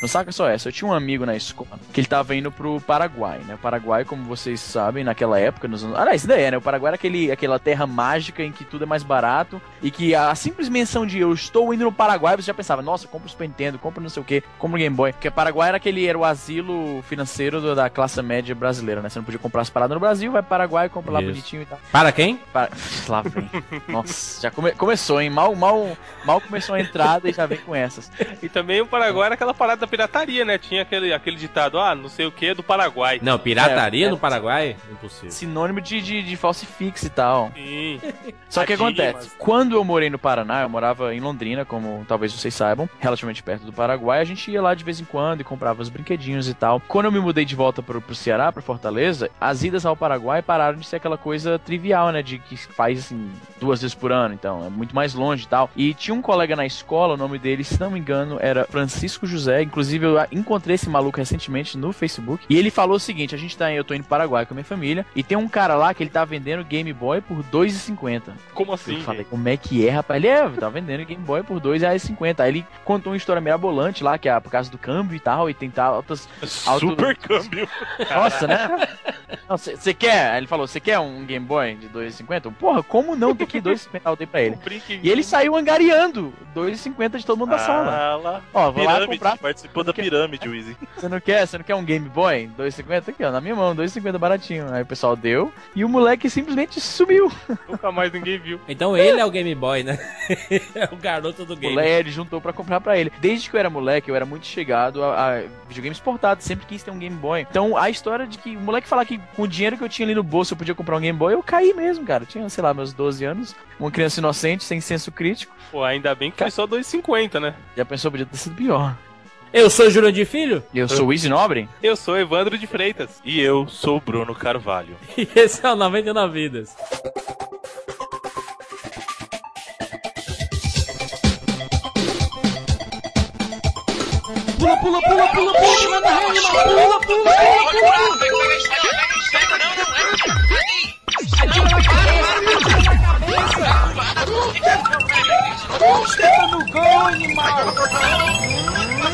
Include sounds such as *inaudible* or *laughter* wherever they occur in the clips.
Não saca só essa. Eu tinha um amigo na escola que ele tava indo pro Paraguai, né? O Paraguai, como vocês sabem, naquela época, nos anos. Ah, isso daí é, né? O Paraguai era aquele, aquela terra mágica em que tudo é mais barato e que a simples menção de eu estou indo no Paraguai, você já pensava, nossa, compra o Super Nintendo, compra não sei o que, compra o Game Boy. Porque o Paraguai era aquele, era o asilo financeiro do, da classe média brasileira, né? Você não podia comprar as paradas no Brasil, vai pro Paraguai, compra lá Isso. bonitinho e tal. Para quem? Para... *laughs* Lá vem. Nossa, já come- começou, hein? Mal, mal, mal começou a entrada e já vem com essas. E também o Paraguai era aquela parada da pirataria, né? Tinha aquele, aquele ditado, ah, não sei o que, do Paraguai. Não, pirataria É, é. no Paraguai? Impossível. Sinônimo de, de, de falsifix e tal. Sim. *laughs* Só que acontece, quando eu morei no Paraná, eu morava em Londrina, como talvez vocês saibam, relativamente perto do Paraguai, a gente ia lá de vez em quando e comprava os brinquedinhos e tal. Quando eu me mudei de volta pro, pro Ceará, pra Fortaleza, as idas ao Paraguai pararam de ser aquela coisa trivial, né, de que faz assim duas vezes por ano, então é muito mais longe e tal. E tinha um colega na escola, o nome dele, se não me engano, era Francisco José, inclusive eu encontrei esse maluco recentemente no Facebook, e ele falou o seguinte, a gente tá, eu tô indo pro Paraguai com a minha família, e tem um cara lá que ele tá vendendo Game Boy por 2,50. Como assim? Eu falei, gente? como é que é, rapaz? Ele é, tá vendendo Game Boy por R$2,50. Aí ele contou uma história mirabolante lá, que é por causa do câmbio e tal, e tem tal, altas. Super câmbio. Nossa, né? Você quer? Aí ele falou, você quer um Game Boy de 2,50? Porra, como não? Tem aqui 2,50 eu dei pra ele. E ele saiu angariando 2,50 de todo mundo da sala. Ah, lá. Ó, vou lá comprar. Participou da pirâmide, Wizzy. Você não quer? Você não quer um Game Boy? 2,50? Aqui, ó, na minha mão, 2,50 baratinho. Aí o pessoal deu e o moleque simplesmente sumiu. *laughs* Nunca mais ninguém viu. Então ele é o Game Boy, né? *laughs* é o garoto do O game. moleque ele juntou pra comprar pra ele. Desde que eu era moleque, eu era muito chegado a, a videogames portados, sempre quis ter um Game Boy. Então a história de que o moleque falar que com o dinheiro que eu tinha ali no bolso eu podia comprar um Game Boy, eu caí mesmo, cara. Eu tinha, sei lá, meus 12 anos, uma criança inocente, sem senso crítico. Pô, ainda bem que foi só 2,50, né? Já pensou, podia ter sido pior. Eu sou Jurandir Filho Eu sou o Easy Nobre? Eu sou Evandro de Freitas. E eu sou o Bruno Carvalho. e esse é o 99 Vidas. Pula, pula, pula, pula, pula, de manda rei, animal. Pula, pula, pula, pula. Esteta no gol, animal.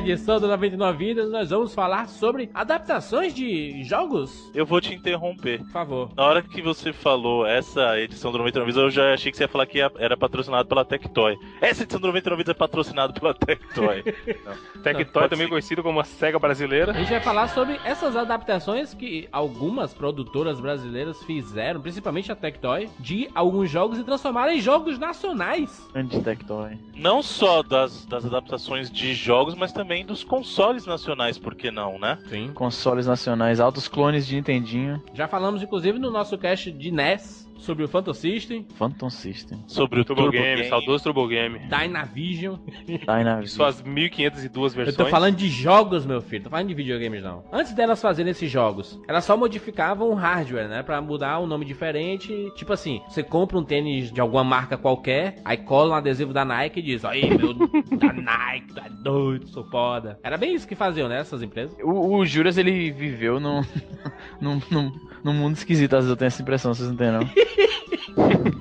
Edição do 99 Vidas, nós vamos falar sobre adaptações de jogos. Eu vou te interromper. Por favor. Na hora que você falou essa edição do 99 Vidas, eu já achei que você ia falar que era patrocinado pela Tectoy. Essa edição do 99 Vidas é patrocinado pela Tectoy. *laughs* Tectoy, também ser. conhecido como a SEGA brasileira. A gente vai falar sobre essas adaptações que algumas produtoras brasileiras fizeram, principalmente a Tectoy, de alguns jogos e transformaram em jogos nacionais. Grande Tectoy. Não só das, das adaptações de jogos, mas também dos consoles nacionais, por que não, né? Sim. Consoles nacionais, altos clones de Nintendinho. Já falamos, inclusive, no nosso cast de NES sobre o Phantom System, Phantom System. Sobre o Turbo, Turbo, Game, Game. saudoso Turbo Game. Dynavision. Dynavision. Suas 1502 Eu versões. tô falando de jogos, meu filho. Tô falando de videogames, não. Antes delas fazerem esses jogos, elas só modificavam o hardware, né? Pra mudar um nome diferente. Tipo assim, você compra um tênis de alguma marca qualquer, aí cola um adesivo da Nike e diz: Aí, meu, da Nike, tu é doido, sou foda. Era bem isso que faziam, né? Essas empresas. O, o Juras, ele viveu num, *laughs* num, num, num mundo esquisito, às vezes eu tenho essa impressão, vocês não têm, não? *laughs*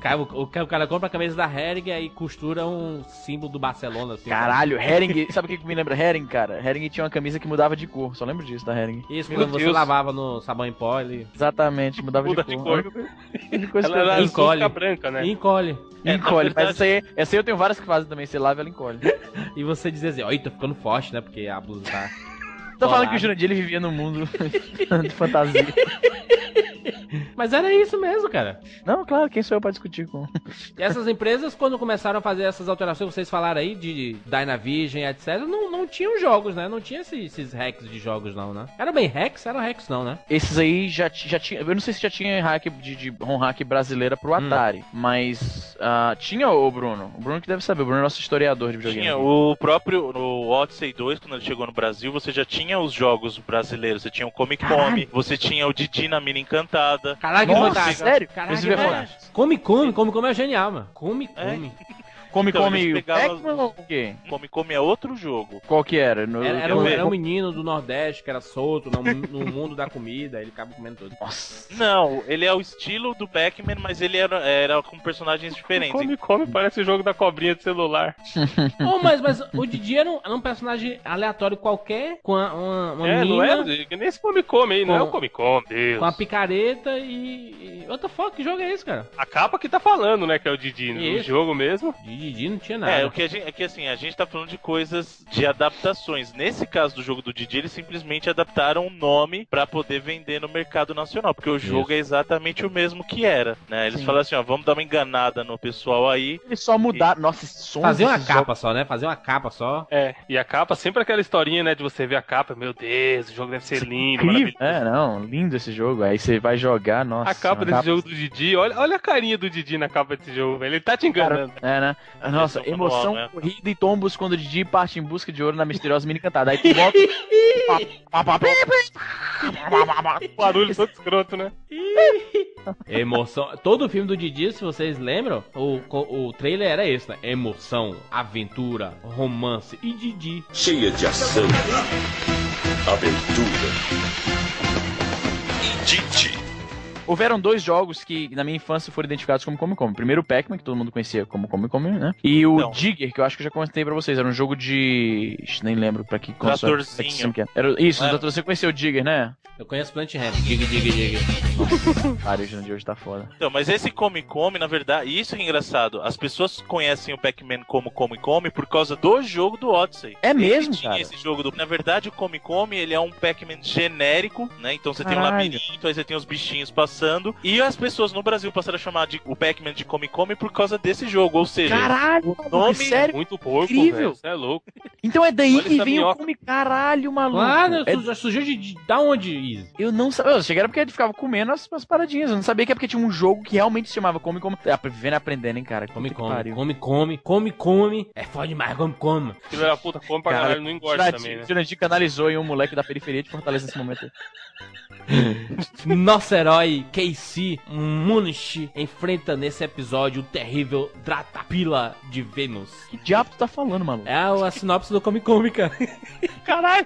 Cara, o, o cara compra a camisa da Hering e costura um símbolo do Barcelona, assim. Caralho, Hering, sabe o que que me lembra Hering, cara? Hering tinha uma camisa que mudava de cor, só lembro disso da Hering. Isso, Meu quando você lavava no sabão em pó, ele Exatamente, mudava Muda de de cor. cor. De coisa Ela era Encolhe. fica branca, né? encolhe. É, encolhe, verdade- mas essa aí, essa aí eu tenho várias que fazem também, você lava e ela encolhe. E você diz assim, oi, tô ficando forte, né? Porque a blusa tá. Tô falando que o Jurandir ele vivia num mundo *laughs* de fantasia. *laughs* Mas era isso mesmo, cara. Não, claro, quem sou eu pra discutir com. E essas empresas, quando começaram a fazer essas alterações vocês falaram aí, de Dynavision, etc., não, não tinham jogos, né? Não tinha esses, esses hacks de jogos, não, né? Era bem hacks? Era hacks, não, né? Esses aí já, já tinha. Eu não sei se já tinha hack de, de ROM hack brasileira pro Atari, mas ah, tinha o Bruno. O Bruno que deve saber, o Bruno é nosso historiador de videogame. Tinha o próprio no Odyssey 2, quando ele chegou no Brasil, você já tinha os jogos brasileiros. Você tinha o Comic Come, você tinha o Didi na Mina Encantada. Caralho, que Nossa, fantástico. sério? Caralho, que fantástico. Come, come, come, come é genial, mano. Come, É. come. Come Então, Come Pac-Man ou o quê? Comic Come é outro jogo. Qual que era? No- Era, era um, era um menino do Nordeste que era solto no, no mundo da comida, ele acaba comendo tudo. Nossa. Não, ele é o estilo do Pac-Man, mas ele era, era com personagens diferentes. Come, come, parece o jogo da cobrinha de celular. *laughs* oh, mas, mas o Didi era um, era um personagem aleatório qualquer, com a- uma, uma é, não menina, é? Nem esse come, come aí, não é o come, come, Deus. com a picareta e... e... What the fuck, que jogo é esse, cara? A capa que tá falando, né, que é o Didi. No jogo mesmo. De Didi não tinha nada. É, o que a gente, é que assim, a gente tá falando de coisas de adaptações. Nesse caso do jogo do Didi, eles simplesmente adaptaram o nome pra poder vender no mercado nacional, porque o jogo é exatamente o mesmo que era, né? Eles Sim. falaram assim, ó, vamos dar uma enganada no pessoal aí. Eles só mudaram. Nossa, esse som. Fazer uma capa só, né? Fazer uma capa só. É, e a capa, sempre aquela historinha, né, de você ver a capa, meu Deus, o jogo deve ser lindo, Incrível. É, não, lindo esse jogo. Aí você vai jogar, nossa. A capa desse jogo do Didi, olha, olha a carinha do Didi na capa desse jogo, velho. Ele tá te enganando. É, né? Nossa, emoção, manual, né? corrida e tombos quando o Didi parte em busca de ouro na misteriosa mini cantada. Aí tu volta. *laughs* Barulho todo escroto, né? *laughs* Emoção. Todo o filme do Didi, se vocês lembram, o, o trailer era esse, né? Emoção, aventura, romance e Didi. cheia de ação, aventura e Didi. Houveram dois jogos que na minha infância foram identificados como Come Come. Primeiro o Pac-Man, que todo mundo conhecia como Come Come, né? E o Não. Digger, que eu acho que eu já contei pra vocês. Era um jogo de. Ixi, Nem lembro pra que console. Tratorzinho. que sistema que era. Era- Isso, Era. trator. Você conheceu o Digger, né? Eu conheço Plant Ramp. Dig, dig, dig. Ah, o de hoje tá foda. Então, mas esse Come Come, na verdade, e isso que é engraçado, as pessoas conhecem o Pac-Man como Come Come por causa do jogo do Odyssey. É Ele mesmo, tinha cara? esse jogo do. Na verdade, o Come Come ele é um Pac-Man genérico, né? Então você tem um Caralho. labirinto, aí você tem os bichinhos passando. E as pessoas no Brasil passaram a chamar de, o Pac-Man de Come Come por causa desse jogo. Ou seja, Caralho, o nome- sério? Muito porco, Incrível. velho. É louco. Então é daí Olha que vem o minhoca. Come Caralho, maluco. Claro, É- su- surgiu de, de. Da onde, Izzy? Eu não sabia. Eu cheguei era porque ele ficava comendo as, as paradinhas. Eu não sabia que é porque tinha um jogo que realmente se chamava Come Come. Ah, Vivendo e aprendendo, hein, cara. Come, come, come, come, come, come. É foda demais, come, come. Filho da puta, come pra Cara, caralho, não engorda também, né? Jurandir canalizou em um moleque da periferia de Fortaleza nesse momento. Nosso herói Casey Munich enfrenta nesse episódio o terrível Dratapila de Vênus. Que diabo tu tá falando, maluco? É a, sinopse do Come, cara. Caralho,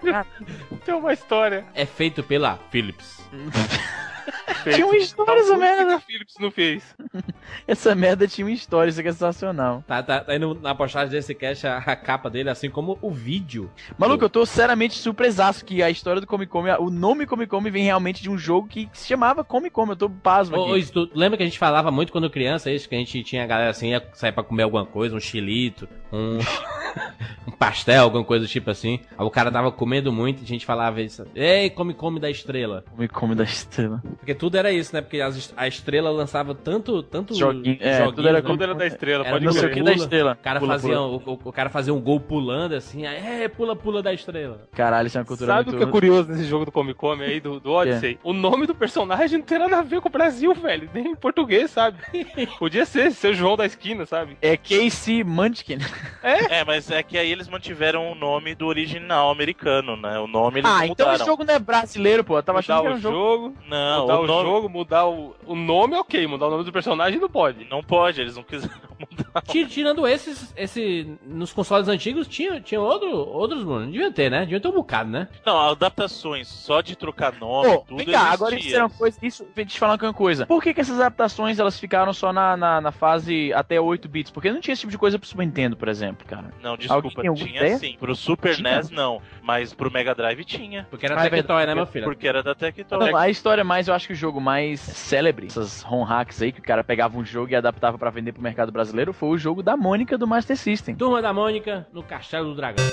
tem uma história. É feito pela Philips. *laughs* Tinha uma história essa que que merda. a Philips não fez. *laughs* Essa merda tinha uma história, isso aqui é sensacional. Tá, tá, tá aí no- na postagem desse cast a, a capa dele, assim como o vídeo. Maluco, eu tô seriamente surpresaço que a história do Come Come, o nome Come Come vem realmente de um jogo que se chamava Come Come. Eu tô pasmo aqui. ô, Izzy, tu lembra que a gente falava muito quando criança, isso? Que a gente tinha a galera assim, ia sair pra comer alguma coisa, um chilito, um, *laughs* *laughs* um pastel, alguma coisa do tipo assim. Aí o cara tava comendo muito e a gente falava isso. Ei, come, come da estrela. Come Come da estrela. Porque tudo era isso, né? Porque as a estrela lançava tanto, tanto Joguinho- é, tudo era né? Tudo era da estrela, Era pode Não sei o que da estrela. O cara, Pula, fazia, pula. O, o- o cara fazia um gol pulando assim, aí, é, pula, pula da estrela. Caralho, isso é uma cultura Sabe o que é curioso nesse jogo do Come Come aí, do, do *laughs* Odyssey? O nome do personagem não tem nada a ver com o Brasil, velho. Nem em português, sabe? *laughs* Podia ser, o João da esquina, sabe? É Casey Munchkin. É, mas é que aí eles mantiveram o nome do original americano, né? O nome eles Ah, então mudaram. esse jogo não é brasileiro, pô. Eu tava Mudar achando que era o um jogo... jogo, Não, mudar o o, nome jogo, mudar o, o nome, ok. Mudar o nome do personagem não pode. não pode, eles não quiseram *laughs* mudar. Ti- Tirando esses, esse, nos consoles antigos, tinha, tinha outro, outros, mano. Devia ter, né? Devia ter um bocado, né? Não, adaptações só de trocar nome, Pô, tudo vem cá, agora existia. isso era uma coisa. Isso, deixa eu te falar uma coisa. Por que, que essas adaptações elas ficaram só na, na, na fase até 8 bits? Porque não tinha esse tipo de coisa pro Super Nintendo, por exemplo, cara. Não, desculpa, tinha ideia? sim. Pro Super Tinha? NES não, mas pro Mega Drive tinha. Porque era Ah, é Tectoy, né, meu filho? Porque era da Tectoy. Não, a história mais, eu acho que o jogo mais célebre, essas ROM hacks aí, que o cara pegava um jogo e adaptava pra vender pro mercado brasileiro, foi o jogo da Mônica do Master System. Turma da Mônica no Castelo do Dragão.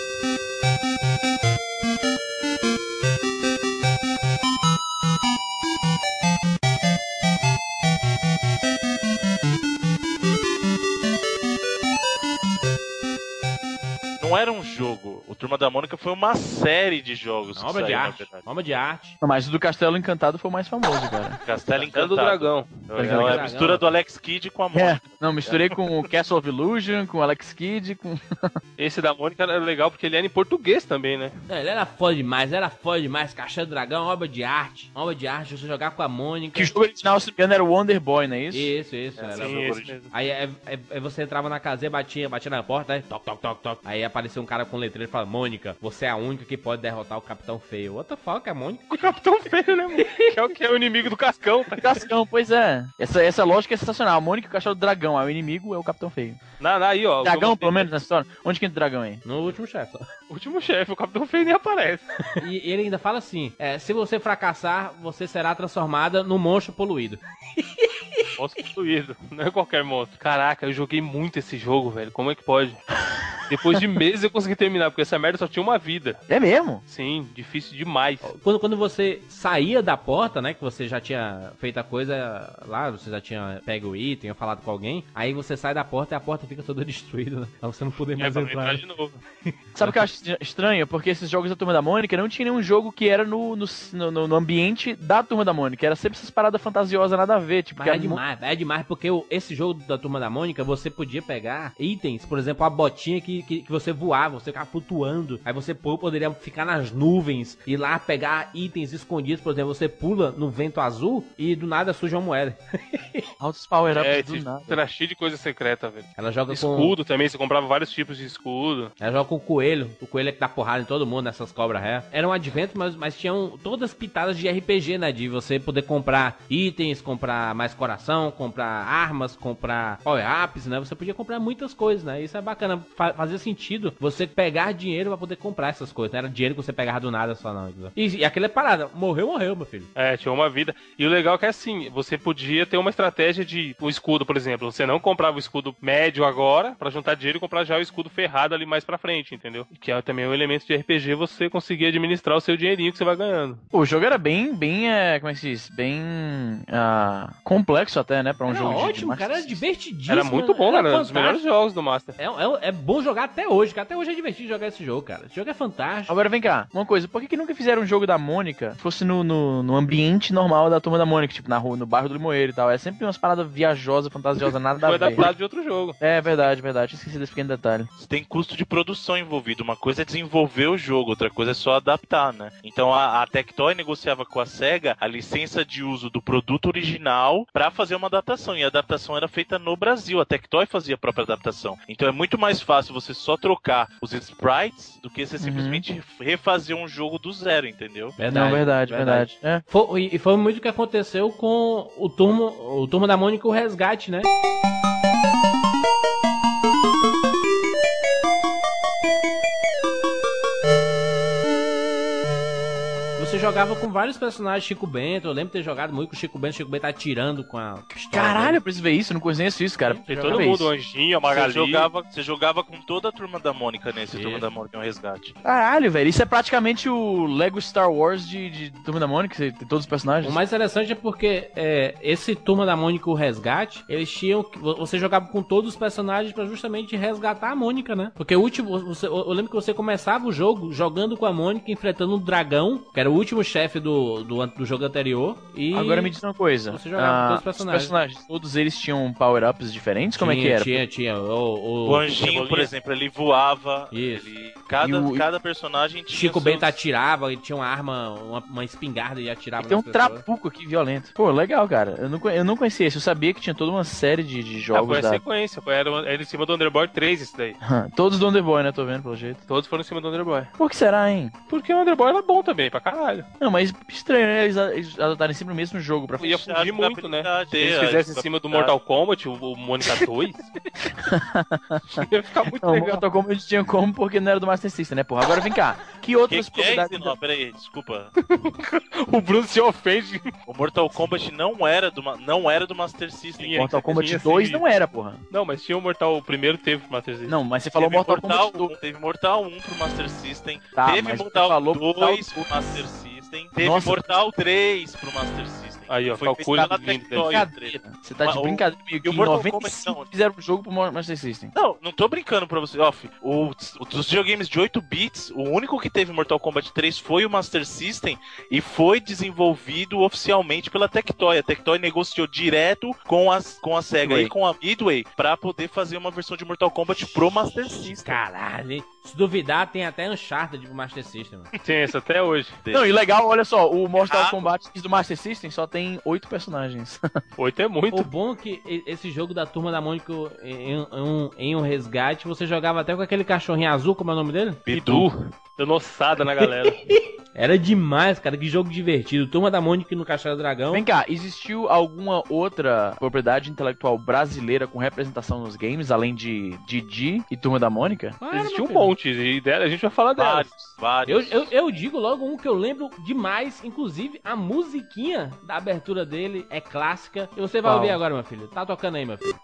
O Turma da Mônica foi uma série de jogos. Uma obra de saiu, arte. obra de arte. Não, Mas o do Castelo Encantado foi o mais famoso, cara. *laughs* Castelo Castelo Encantado. do Dragão. É Dragão. a mistura do Alex Kidd com a Mônica. Não, misturei com o Castle of Illusion, com o Alex Kidd, com. *laughs* Esse da Mônica era legal porque ele era em português também, né? Não, ele era foda demais, era foda demais. Caixa do Dragão, obra de arte. Obra de arte, você jogar com a Mônica. Que o jogo original, se engano, era o Wonder Boy, não é isso? Isso, isso. É, era sim. original. mesmo. Aí, é- é- aí você entrava na casinha, batia, batia na porta, né? Toc, toc, toc, toc. Aí apareceu um cara com letreiro e falava: Mônica, você é a única que pode derrotar o Capitão Feio. What the fuck, é a Mônica? O Capitão Feio, né, mano? Que é o que é o inimigo do Cascão, tá? Cascão, pois é. Essa, essa lógica é sensacional. A Mônica e o Castelo do Dragão. Aí o inimigo é o Capitão Feio. Na, na, aí, ó. Dragão, pelo menos, nessa história. Onde que entra o dragão aí? No último chefe. só. *laughs* Último chefe, o Capitão Feio nem aparece. E ele ainda fala assim: é, se você fracassar, você será transformada num monstro poluído. *laughs* Monstro fluido, *laughs* não é qualquer monstro. Caraca, eu joguei muito esse jogo, velho. Como é que pode? Depois de meses eu consegui terminar, porque essa merda só tinha uma vida. É mesmo? Sim, difícil demais. Quando, quando você saía da porta, né? Que você já tinha feito a coisa lá, você já tinha pego o item, falado com alguém. Aí você sai da porta e a porta fica toda *laughs* destruída, né? Pra você não poder É mais pra entrar. entrar de novo. *laughs* Sabe o que eu acho estranho? Porque esses jogos da Turma da Mônica não tinha nenhum jogo que era no, no, no, no ambiente da Turma da Mônica. Era sempre essas paradas fantasiosas, nada a ver. Tipo, Mas que é era mo- demais, é demais, porque o- esse jogo da Turma da Mônica, você podia pegar itens, por exemplo, a botinha que, que, que você voava, você ficava flutuando, aí você poderia ficar nas nuvens, e lá pegar itens escondidos, por exemplo, você pula no vento azul e do nada surge uma moeda. *laughs* Altos power-ups É, do nada. era cheio de coisa secreta, velho. Ela joga com... Escudo também, você comprava vários tipos de escudo. Ela joga com o coelho. O coelho é que dá porrada em todo mundo nessas cobras ré. Era um advento, mas, mas tinham todas pitadas de RPG, né? De você poder comprar itens, comprar mais coração, comprar armas, comprar power-ups, né? Você podia comprar muitas coisas, né? Isso é bacana. Fa fazia sentido você pegar dinheiro pra poder comprar essas coisas. Não era dinheiro que você pegava do nada só, não. E, e aquela parada. Morreu, morreu, meu filho. É, tinha uma vida. E o legal é que assim, você podia ter uma estratégia de o escudo, por exemplo. Você não comprava o escudo médio agora pra juntar dinheiro e comprar já o escudo ferrado ali mais pra frente, entendeu? Que é também um elemento de RPG você conseguir administrar o seu dinheirinho que você vai ganhando. O jogo era bem, bem, é, como é que se diz? Bem ah, complexo até, né? Pra um Era jogo de- de ótimo, Master cara. Era System. divertidíssimo. Era muito bom, cara. Era um dos melhores jogos do Master. É, é, é bom jogar até hoje, cara. Até hoje é divertido jogar esse jogo, cara. Esse jogo é fantástico. Agora vem cá, uma coisa, por que, que nunca fizeram um jogo da Mônica que fosse no, no, no ambiente normal da turma da Mônica, tipo na rua, no bairro do Limoeiro e tal? É sempre umas paradas viajosas, fantasiosas, nada *laughs* Foi a ver. adaptado de outro jogo. É verdade, verdade. Esqueci desse pequeno detalhe. Tem custo de produção envolvido. Uma coisa é desenvolver o jogo, outra coisa é só adaptar, né? Então a, a Tectoy negociava com a SEGA a licença de uso do produto original pra fazer uma adaptação. E a adaptação era feita no Brasil. A Tectoy fazia a própria adaptação. Então é muito mais fácil você só trocar os sprites do que você simplesmente refazer um jogo do zero, entendeu? Não, verdade, verdade. É. Foi, e foi muito o que aconteceu com o turma, o turma da Mônica e o Resgate, né? Jogava com vários personagens, Chico Bento. Eu lembro de ter jogado muito com o Chico Bento. Chico Bento atirando com a pistola. Caralho, eu preciso ver isso, eu não conheço isso, cara. Tem todo mundo. Anjinho, a Você Magali. jogava, você jogava com toda a turma da Mônica nesse. Turma da Mônica é um resgate. Caralho, velho. Isso é praticamente o Lego Star Wars de, de Turma da Mônica, você tem todos os personagens. O mais interessante é porque é, esse Turma da Mônica o Resgate, eles tinham. que- Você jogava com todos os personagens pra justamente resgatar a Mônica, né? Porque o último. Você, eu eu lembro que você começava o jogo jogando com a Mônica, enfrentando um dragão, que era o último chefe do, do, do jogo anterior. E. Agora me diz uma coisa. Você jogava ah, todos os personagens. Os personagens, todos eles tinham power-ups diferentes? Como é que era? Tinha, tinha. O, o- O Anjinho, por exemplo, ele voava. Isso. Ele, cada, o- cada personagem tinha. Chico seus- Bento atirava, ele tinha uma arma, uma, uma espingarda e atirava E tem um pessoas. trapuco aqui violento. Pô, legal, cara. Eu não, eu não conhecia esse. Eu sabia que tinha toda uma série de, de Ah, jogos foi a da. sequência, foi, era, era em cima do Underboy 3 isso daí. *laughs* Todos do Underboy, né? Tô vendo pelo jeito. Todos foram em cima do Underboy. Por que será, hein? Porque o Underboy era bom também, pra caralho. Não, mas estranho, né? Eles, eles adotarem sempre o mesmo jogo pra Ia Puxar fugir muito, né? jogabilidade, Se eles é, fizessem em cima do Mortal Kombat, o, o Mônica 2, *laughs* ia ficar muito Não, o legal. Mortal Kombat tinha como porque não era do Master System, né, porra? Agora vem cá. Que Que, outras que é propriedades. esse? Não, peraí, desculpa. *laughs* O Bruno se ofende. O Mortal Kombat não era do, não era do Master System. Tinha. Mortal Kombat Tinha 2 sim. não era, porra. Não, mas tinha o Mortal, o primeiro teve pro Master System. Não, mas você falou Teve Mortal, Mortal, Kombat 2. 1, teve Mortal 1 pro Master System, Tá, teve mas você Mortal falou 2 Mortal pro Master System, teve Nossa. Mortal 3 pro Master System. Aí, ó, Foi calcula. Tectoy. Brincadeira. Você tá de O- brincadeira comigo. e o Em Mortal 95 Kombat, fizeram um jogo pro Master System. Não, não tô brincando pra você, off. O, o dos videogames de 8 bits, o único que teve Mortal Kombat 3 foi o Master System e foi desenvolvido oficialmente pela Tectoy. A Tectoy negociou direto com, as, com a SEGA Midway. e com a Midway pra poder fazer uma versão de Mortal Kombat pro Master System. Caralho, hein? Se duvidar, tem até Uncharted pro Master System. mano. Tem isso até hoje. Não, e legal, olha só, o Mortal Ah. Kombat do Master System só tem oito personagens. *laughs* Oito é muito. O bom é que esse jogo da Turma da Mônica em, em um, em um resgate, você jogava até com aquele cachorrinho azul, como é o nome dele? Bidu. Dando ossada na galera. *laughs* Era demais, cara, que jogo divertido. Turma da Mônica no Castelo do Dragão. Vem cá, existiu alguma outra propriedade intelectual brasileira com representação nos games, além de Didi e Turma da Mônica? Claro, Existe meu um filho. monte. E dela- a gente vai falar dela. Vários, Eu, vários. eu, eu digo logo um que eu lembro demais, inclusive a musiquinha da abertura dele é clássica. E você vai Qual? ouvir agora, meu filho. Tá tocando aí, meu filho.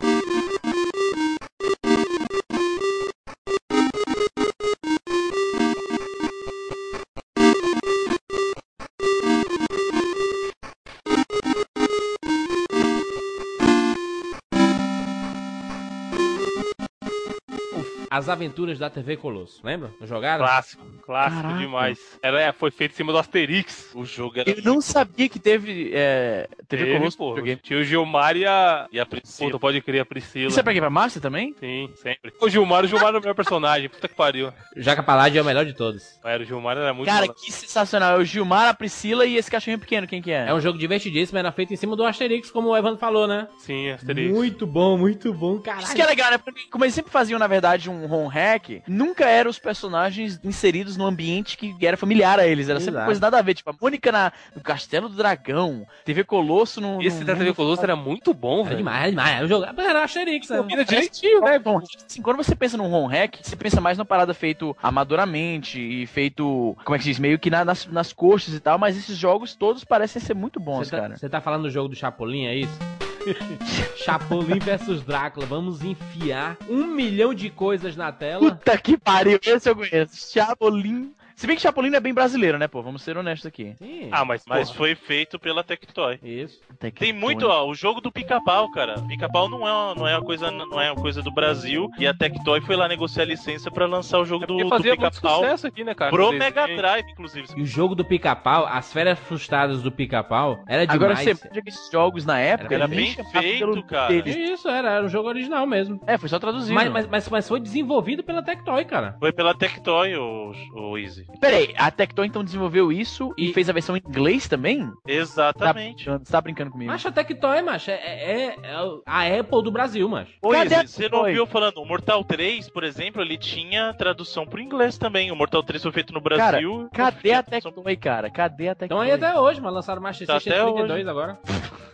As Aventuras da TV Colosso. Lembra? Jogaram? Clássico. Clássico Caraca. demais. Ela é, foi feito em cima do Asterix. O jogo era. Eu não sabia que teve é, TV Teve, Colosso pô. Tinha o Gilmar e a. E a Puta, Priscila. pode crer, a Priscila. Isso é pra quem? Pra Master também? Sim, sempre. O Gilmar, o Gilmar era o melhor personagem. Puta que pariu. Jaca Palade é o melhor de todos. Era, o Gilmar era muito Cara, malandro. que sensacional. É o Gilmar, a Priscila e esse cachorrinho pequeno, quem que é? É um jogo divertidíssimo, era feito em cima do Asterix, como o Evandro falou, né? Sim, Asterix. Muito bom, muito bom, caralho. Isso que é legal, né? Porque como eles sempre faziam, na verdade, um home hack, nunca eram os personagens inseridos num ambiente que era familiar a eles. Era sempre Exato. coisa nada a ver. Tipo, a Mônica na, no Castelo do Dragão, TV Colosso no. Esse no da TV Colosso era muito bom, Era velho. demais, era demais. Era um jogo... Era Asterix, né? Combina direitinho, né? Bom, assim, quando você pensa num home hack, você pensa mais numa parada feito amadoramente e feito, como é que se diz, meio que na- nas, nas coxas e tal, mas esses jogos todos parecem ser muito bons, tá, cara. você tá falando do jogo do Chapolin, é isso? *laughs* Chapolin versus Drácula. Vamos enfiar um milhão de coisas na tela. Puta que pariu, esse eu conheço. Chapolin. Se bem que Chapolin não é bem brasileiro, né, pô? Vamos ser honestos aqui. Sim. Ah, mas, Mas porra, foi feito pela Tectoy. Isso. Que Tem muito, ó, o jogo do pica-pau, cara. Pica-pau não é, uma, não é uma coisa, não é uma coisa do Brasil e a Tectoy foi lá negociar a licença pra lançar o jogo do, porque do fazia muito pica-pau sucesso aqui, né, cara? pro Mega. Drive, inclusive. E o jogo do pica-pau, as férias frustradas do pica-pau, era demais. Agora você que esses jogos na época Era nem bem feito, cara. deles. Isso, era, era um jogo original mesmo. É, foi só traduzido. Mas, mas, mas, mas foi desenvolvido pela Tectoy, cara. Foi pela Tectoy, o, o Easy. Peraí, a Tectoy então desenvolveu isso e, E- fez a versão em inglês também? Tá Exatamente. você tá brincando comigo. Macho, a Tectoy, macho, é, é- é a Apple do Brasil, macho. Ô, Cadê a Easy, você não viu falando, o Mortal 3, por exemplo, ele tinha tradução pro inglês também. O Mortal 3 foi feito no Brasil. Cadê a Tectoy, cara? Cadê a Então Tectoy? aí até hoje, mas lançaram Master Tá System até 32 agora.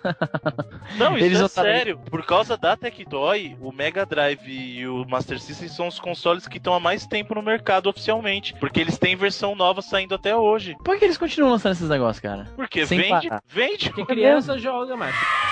*laughs* Não, isso Eles é sério. Por causa da Tectoy, o Mega Drive e o Master System são os consoles que estão há mais tempo no mercado oficialmente. Porque eles têm versão nova saindo até hoje. Por que eles continuam lançando esses negócios, cara? Porque Sem vende, parar. vende. Porque criança joga, macho.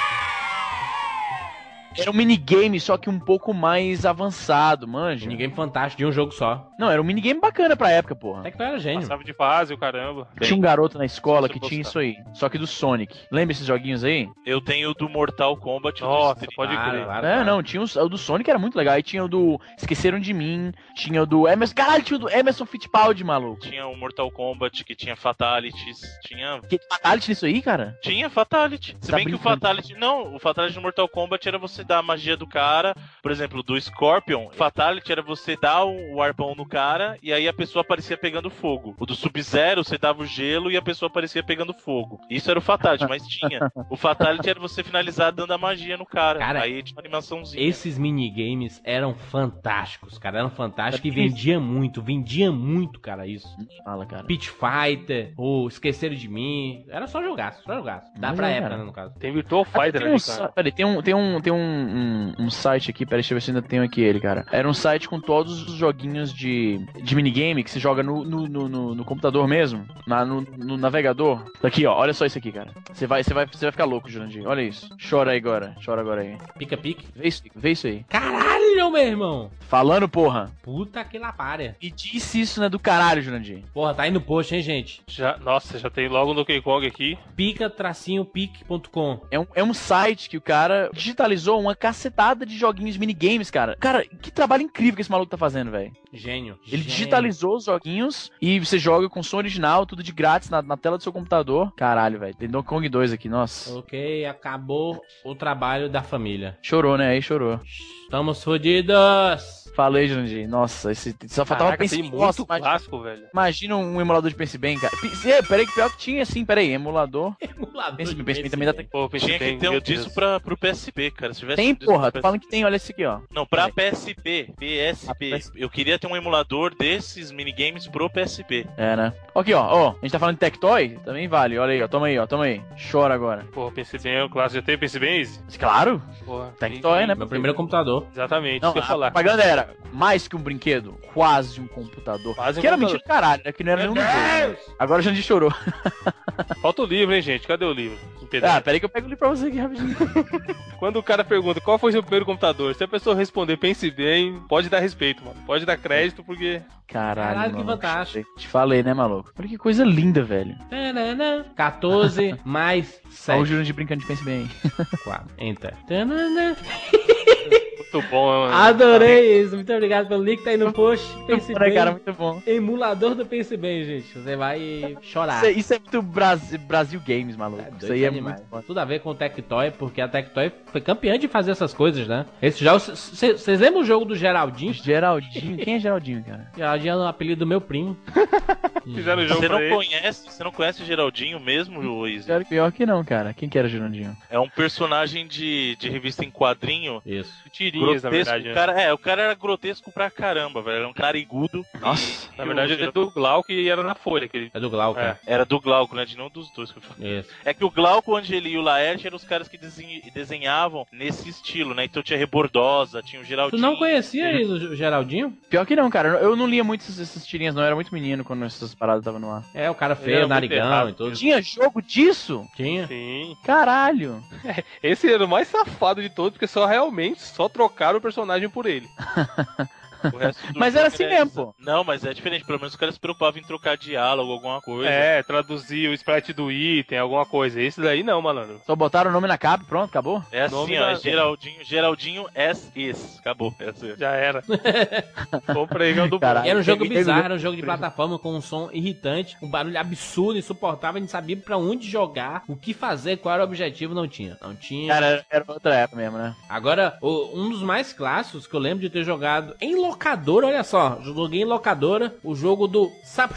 Era um minigame, só que um pouco mais avançado, manja. Ninguém fantástico de um jogo só. Não, era um minigame bacana pra época, porra. Tectoy era gênio. Passava de fase, o caramba. Tinha um garoto na escola que tinha isso aí. Só que do Sonic. Lembra esses joguinhos aí? Eu tenho o do Mortal Kombat. do Nossa, Street. pode crer. claro, é, claro. não, tinha os, o do Sonic era muito legal. Aí tinha o do Esqueceram de Mim, tinha o do Emerson. Caralho, tinha o do Emerson Fittipaldi, maluco. Tinha o Mortal Kombat que tinha Fatalities. Tinha. Que fatality nisso aí, cara? Tinha Fatality. Se Tá bem que o brincando. Fatality. Não, o Fatality no Mortal Kombat era você dar a magia do cara. Por exemplo, do Scorpion. Fatality era você dar o arpão no cara e aí a pessoa aparecia pegando fogo. O do Sub-Zero, você dava o gelo e a pessoa aparecia pegando fogo. Isso era o Fatality, mas tinha. O Fatality era você finalizar dando a magia no cara. Cara, aí tinha uma animaçãozinha. Esses minigames eram fantásticos, cara. Eram fantásticos e isso. vendia muito, vendia muito, cara, isso. Fala, cara. Pit Fighter, ou Esqueceram de Mim. Era só jogar, só jogar. Dá Mas pra é, época, né, no caso. Tem Virtual Ah, Fighter tem, ali, uns, cara. peraí, tem um, tem um, tem um um, um site aqui, peraí, deixa eu ver se eu ainda tenho aqui ele, cara. Era um site com todos os joguinhos de, de minigame que se joga no, no, no, no- no computador mesmo, na, no, no navegador. Aqui, ó, olha só isso aqui, cara. Você vai, você vai, você vai ficar louco, Jurandir. Olha isso. Chora aí agora, chora agora aí. Pica-pique. Vê isso, vê isso aí. Caralho, meu irmão. Falando, porra. Puta que lapária. E disse isso, né, do caralho, Jurandir. Porra, tá aí no post, hein, gente? Já, nossa, já tem logo no Donkey Kong aqui. pica-pique.com. É um, é um site que o cara digitalizou uma cacetada de joguinhos minigames, cara. Cara, que trabalho incrível que esse maluco tá fazendo, velho. Gênio. Ele Gênio. digitalizou os joguinhos e você joga com som original, tudo de grátis na, na tela do seu computador. Caralho, velho. Tem Donkey Kong 2 aqui, nossa. Ok, acabou o trabalho da família. Chorou, né? Aí chorou. Estamos fodidos. Falei, Jurandir. Nossa, esse só faltava Caraca, pensar. tem muito Nossa, imagina, clássico, velho. imagina um emulador de Pense Bem, cara. É, Peraí, que pior que tinha, sim, peraí. Emulador. *laughs* Emulador Pense de Bem, Pense Bem também dá. Pô, pensei Tinha que ter um disso pra, pro PSP, cara. Se tivesse Tem, um porra. Tô falando que tem, olha esse aqui, ó. Não, pra PSP, PSP. Ah, PSP. Eu queria ter um emulador desses minigames pro PSP. É, né? Aqui, ó. Ó, a gente tá falando de Tectoy? Também vale. Olha aí, ó. Toma aí, ó. Toma aí. Chora agora. Porra, pensei bem, é o clássico. Já tem pensei bem? Claro. Porra. Tectoy, né? Meu primeiro computador. Exatamente, Não, isso que eu falar. propaganda era mais que um brinquedo, quase um computador. Quase um que era computador. mentira caralho, né? Que não era nenhum dois. né? Agora o Jandir chorou. Falta o livro, hein, gente? Cadê o livro? Em *laughs* Ah, peraí que eu pego ali pra você aqui rapidinho. *laughs* Quando o cara pergunta qual foi seu primeiro computador, se a pessoa responder pense bem, pode dar respeito, mano. Pode dar crédito, porque. Caralho, Caralho, que fantástico. Te falei, né, maluco? Olha que coisa linda, velho. Tanana. 14 *laughs* mais Olha o 7. Jurandir brincando de Pense Bem aí. 4. Enter. Muito bom, mano. Adorei isso. Muito obrigado pelo link, tá aí no post. Pense bom, né, bem. cara? Muito bom. Emulador do Pense Bem, gente. Você vai chorar. Isso, é- isso é muito Brasil, Brasil Games, maluco. É, isso aí é demais. muito foda. Tudo a ver com o Tectoy, porque a Tectoy foi campeã de fazer essas coisas, né? Esse jogo. Vocês lembram o jogo do Geraldinho? Geraldinho. Quem é Geraldinho, cara? Geraldinho é o apelido do meu primo. *laughs* Fizeram o jogo Você não ele. conhece, você não conhece o Geraldinho mesmo, *laughs* Luiz? Pior- Pior que não, cara. Quem que era Geraldinho? É um personagem de, de revista em quadrinho. Isso. Tirinhas, na grotesco. verdade. o né? cara, é, o cara era grotesco pra caramba, velho. Era um narigudo. Nossa. Na verdade, ele é do Glauco e era na Folha. Que ele... É do Glauco. É. Era do Glauco, né? De nenhum dos dois que eu falei. Isso. É que o Glauco, o Angeli e o Laerte eram os caras que desen- desenhavam nesse estilo, né? Então tinha Rebordosa, tinha o Tu Geraldinho. não conhecia aí o Geraldinho? Pior que não, cara. Eu não lia muito essas, essas tirinhas, não. Eu era muito menino quando essas paradas estavam no ar. É, o cara Ele feio, era narigão errado, e tudo. Tinha jogo disso? Tinha. Sim. Caralho. *laughs* Esse era o mais safado de todos, porque só realmente só trocaram o personagem por ele. *laughs* O Mas era assim mesmo, pô. Não, mas é diferente. Pelo menos os caras se preocupavam em trocar diálogo, alguma coisa. É, traduzir o sprite do item, alguma coisa. Esse daí não, malandro. Só botaram o nome na capa, pronto, acabou? É assim, Nome ó. da- É Geraldinho, Geraldinho S. Is. Acabou. É assim. Já era. *laughs* Comprei, é o do Caralho. Era um jogo peguei- bizarro, peguei- era um jogo de plataforma com um som irritante, um barulho absurdo, insuportável, a gente sabia pra onde jogar, o que fazer, qual era o objetivo, não tinha. Não tinha. Cara, era- outra época mesmo, né? Agora, o- um dos mais clássicos que eu lembro de ter jogado em locadora, olha só, joguei em locadora o jogo do Sapo.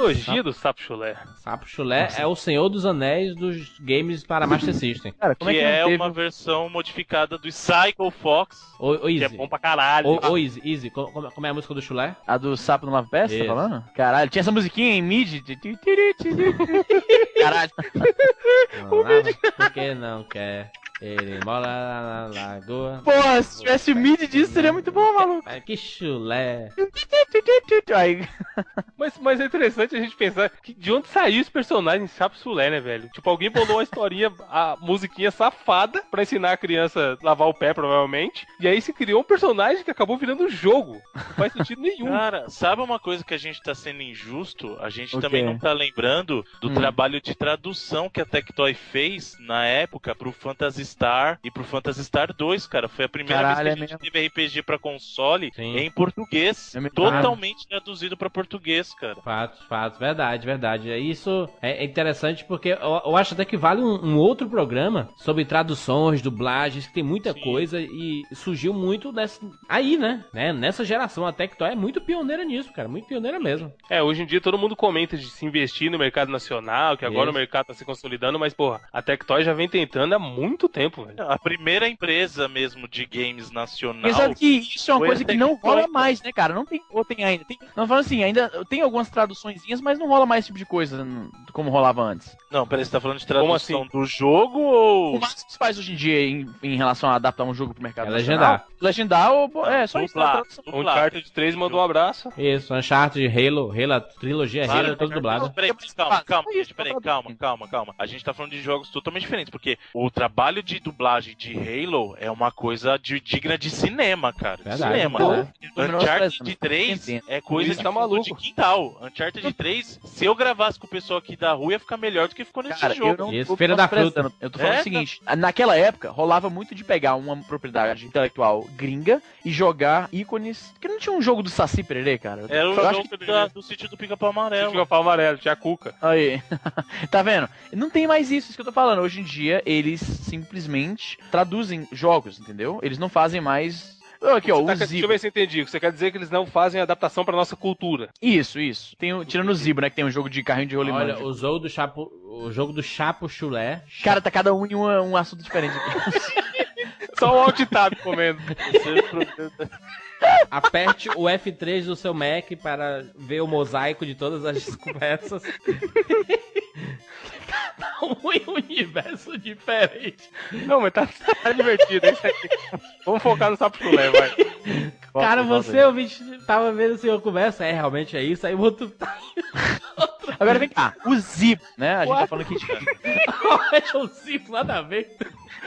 A trilogia do Sapo Chulé. Sapo Chulé é o senhor dos anéis dos games para Master System. Cara, como Que é que não é teve... uma versão modificada do Psycho Fox. Ô, ô Que é Easy. bom pra caralho. Ô, Easy, Easy, co- como, como é a música do Chulé? A do sapo Pé, você tá falando? Caralho, tinha essa musiquinha em mid. *laughs* Caralho. Não, lá, por que não quer? Ele mora na lagoa. Porra, se tivesse mid disso, seria muito bom, maluco. Ai, que chulé. Mas, mas é interessante a gente pensar que de onde saiu esse personagem Chulé, né, velho? Tipo, alguém bolou uma historinha, a musiquinha safada pra ensinar a criança a lavar o pé, provavelmente. E aí se criou um personagem que acabou virando um jogo. Não faz sentido nenhum. Cara, sabe uma coisa que a gente tá sendo injusto? A gente O também não tá lembrando do Hum. trabalho de tradução que a Tectoy fez na época pro Phantasy Star e pro Phantasy Star 2, cara. Foi a primeira Caralho, vez é que a gente mesmo. teve RPG pra console Sim. em português. É totalmente traduzido pra português, cara. Fatos, fatos, verdade, verdade. É Isso é é interessante porque eu, eu acho até que vale um, um outro programa sobre traduções, dublagens, que tem muita Sim. coisa e surgiu muito nessa, aí, né? né? Nessa geração. A Tectoy é muito pioneira nisso, cara. Muito pioneira mesmo. É, hoje em dia todo mundo comenta de se investir no mercado nacional, que agora Isso. o mercado tá se consolidando, mas, porra, a Tectoy já vem tentando há muito Há tempo, velho. A primeira empresa mesmo de games nacional. Exato que isso é uma coisa que não rola mais, né, cara? Não tem, ou tem ainda. Tem, não falando assim, ainda tem algumas traduçõezinhas, mas não rola mais esse tipo de coisa n- como rolava antes. Não, peraí, você tá falando de tradução assim? do jogo ou. O máximo que se faz hoje em dia em, em relação a adaptar um jogo pro mercado É nacional, legendar. Legendar ou. É, só isso. Tradução. Um Dublado. Uncharted 3 mandou um abraço. Isso, Uncharted, Halo, Halo, trilogia Claro, Halo, todos dublados. Peraí, Mas, calma, calma, isso, peraí, calma, calma, calma. A gente tá falando de jogos totalmente diferentes, porque o trabalho de dublagem de Halo é uma coisa de- digna de cinema, cara. De Verdade, cinema. verdade. Uncharted 3 Entendo. é coisa de tá maluco. de quintal. Uncharted 3, se eu gravasse com o pessoal aqui da rua, ia ficar melhor do que ficou nesse Cara, jogo. eu não Isso, Feira da menosprezando. Eu tô falando É, o seguinte: naquela época, rolava muito de pegar uma propriedade intelectual gringa e jogar ícones. Porque não tinha um jogo do Saci Pererê, cara. Era o jogo que- da- do sítio do Pica-Pau Amarelo. Fica pau amarelo, tinha a Cuca. Aí. *laughs* tá vendo? Não tem mais isso, isso que eu tô falando. Hoje em dia, eles simplesmente traduzem jogos, entendeu? Eles não fazem mais. Aqui, ó, tá- deixa eu ver se eu entendi. Você quer dizer que eles não fazem adaptação pra nossa cultura. Isso, isso. Tem, o- tirando o Zibo, né? Que tem um jogo de carrinho de rolimã. Olha, o jogo do Chapo, o jogo do Chapo Chulé. Cara, tá cada um em uma- um assunto diferente aqui. *laughs* Só o alt tab comendo. *laughs* Aperte o F3 do seu Mac para ver o mosaico de todas as conversas. *laughs* *laughs* um universo diferente. Não, mas tá, tá divertido, isso aqui. Vamos focar no sapo chulé, vai. Cara, você, ouvinte, tava vendo assim uma conversa, é, realmente é isso, aí o outro tá Agora vem cá, o Zibo, né? A gente tá falando aqui de. *laughs* é um ciclo, nada a ver.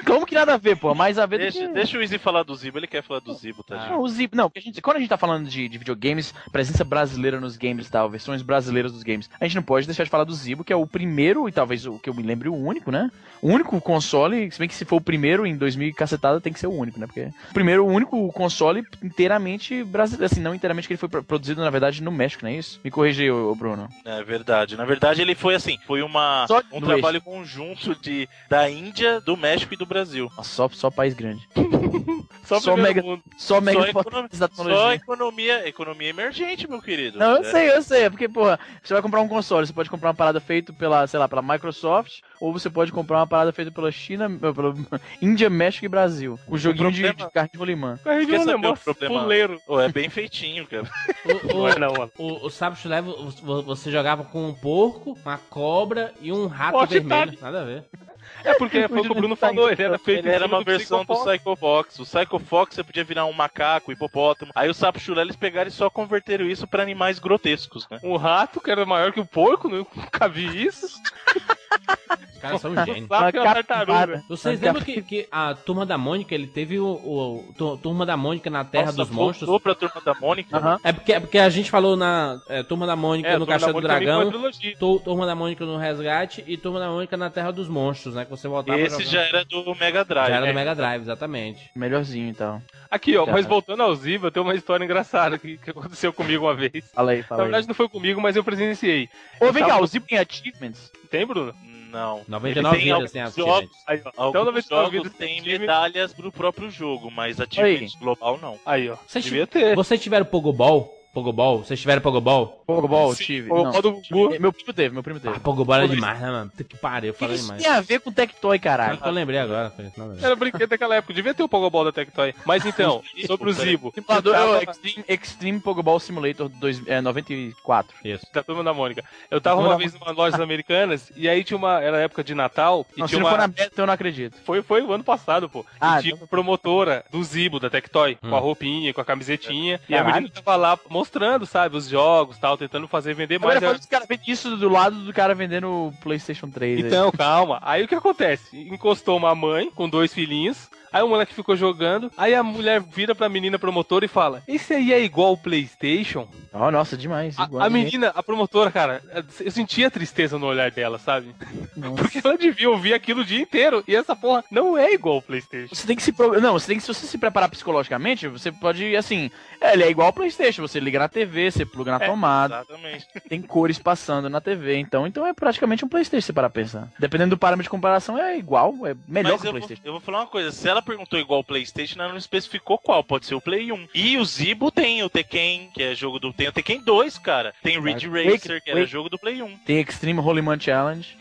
Como que nada a ver, pô? Mais a ver Deixa, que... deixa o Izzy falar do Zibo, ele quer falar do Zibo, tadinho. Não, o Zip, não, porque a gente, quando a gente tá falando de, de videogames, presença brasileira nos games e tal, versões brasileiras dos games, a gente não pode deixar de falar do Zibo, que é o primeiro, e talvez o que eu me lembre, o único, né? O único console, se bem que se for o primeiro em 2000 e cacetada, tem que ser o único, né? Porque o primeiro, o único console inteiramente brasileiro, assim, não inteiramente que ele foi pro- produzido, na verdade, no México, não é isso? Me corrigi, ô, ô, Bruno. É verdade. Na verdade, ele foi assim, foi uma, Só um trabalho conjunto de, da Índia, do México do Brasil. Nossa, só, só país grande. *laughs* Só, Só mega- mundo. Só mega Só, econo- potências da só economia, economia emergente, meu querido. Não, eu É. sei, eu sei. É porque, porra, você vai comprar um console, você pode comprar uma parada feita pela, sei lá, pela Microsoft, ou você pode comprar uma parada feita pela China, pela *laughs* Índia, México e Brasil. O joguinho de, problema- de de rolimã. Carrinho de Quer saber rolemã, o problema? fuleiro. Ô, é bem feitinho, cara. *laughs* O, Não é não, mano. o, o Sapo Chulé, vo- vo- você jogava com um porco, uma cobra e um rato Forte vermelho. Nada a ver. É porque foi *laughs* o que o Bruno falou, ele era feito Ele era uma do versão do Psycho Fox. O Psycho Fox você podia virar um macaco, hipopótamo. Aí o Sapo Chulé eles pegaram e só converteram isso pra animais grotescos, né? Um rato que era maior que o porco, nunca vi isso. *laughs* Os caras são gênios. Sabe que é uma *laughs* Uma tartaruga. Vocês lembram que, que a Turma da Mônica, ele teve o, o- tu- Turma da Mônica na Terra Nossa, dos Monstros? voltou pra turma da Mônica. É porque, é porque a gente falou na é, Turma da Mônica É, no Castelo do Dragão, Turma da Mônica no Resgate e Turma da Mônica na Terra dos Monstros, né? Que você voltava Esse jogando. já era do Mega Drive. Já era né? do Mega Drive, exatamente. Melhorzinho, então. Aqui, ó, Cara. mas voltando ao Ziva, tem uma história engraçada que, que aconteceu comigo uma vez. Fala aí, Na fala aí. verdade, não foi comigo, mas eu presenciei. Ô, vem cá, o Zip tem achievements? Tem, Bruno? Não. 99 Ele tem vidas tem jogos, Aí, ó. Então, 99 jogos vidas tem achievement. medalhas pro próprio jogo, mas achievements global não. Aí, ó. Vocês, Devia ter. vocês tiveram Pogobol? Pogobol? Vocês tiveram Pogobol? Pogoball, Sim, tive. Pogobol Não. do Gugu. Meu primo teve, meu primo teve. Ah, Pogobol era demais, né, mano? Puta que pariu, eu que falei isso demais. tem a ver com Tectoy, caralho? Eu lembrei agora. Era brinquedo daquela época. Devia ter o Pogobol da Tectoy. Mas então, *laughs* sobre o Zibo. Simulador é o tava- Extreme, Extreme Pogoball Simulator dois, é, 94. Isso. Da turma da Mônica. Eu tava uma vez numa lojas americanas e aí tinha uma. Era época de Natal e Não, se tinha não uma. for na beta, eu não acredito. Foi, foi o ano passado, pô. Ah, e tinha então- uma promotora do Zibo, da Tectoy, Hum. com a roupinha, com a camisetinha. E a menina tava lá mostrando, sabe, os jogos tal, tentando fazer vender mais. Agora os caras vendem isso do lado do cara vendendo o PlayStation 3. aí. Então, calma. Aí o que acontece? Encostou uma mãe com dois filhinhos. Aí o moleque ficou jogando. Aí a mulher vira pra menina promotora e fala: Esse aí é igual o PlayStation? Oh, nossa, demais. A, a menina, a promotora, cara, eu sentia tristeza no olhar dela, sabe? Nossa. Porque ela devia ouvir aquilo o dia inteiro. E essa porra não é igual o PlayStation. Você tem que se pro... não, você tem que se você se preparar psicologicamente, você pode assim, é, ele é igual ao PlayStation, você liga na TV, você pluga na É, tomada, Exatamente. tem cores passando na TV, então, então é praticamente um PlayStation se parar pra pensar. Dependendo do parâmetro de comparação é igual, é melhor Mas que o eu vou, PlayStation. eu vou falar uma coisa, se ela perguntou igual o Playstation, ela não especificou qual, pode ser o Play 1. E o Zibo tem o Tekken, que é jogo do... Tem o Tekken 2, cara. Tem o Ridge Racer, que era jogo do Play 1. Tem Extreme Holy Man Challenge.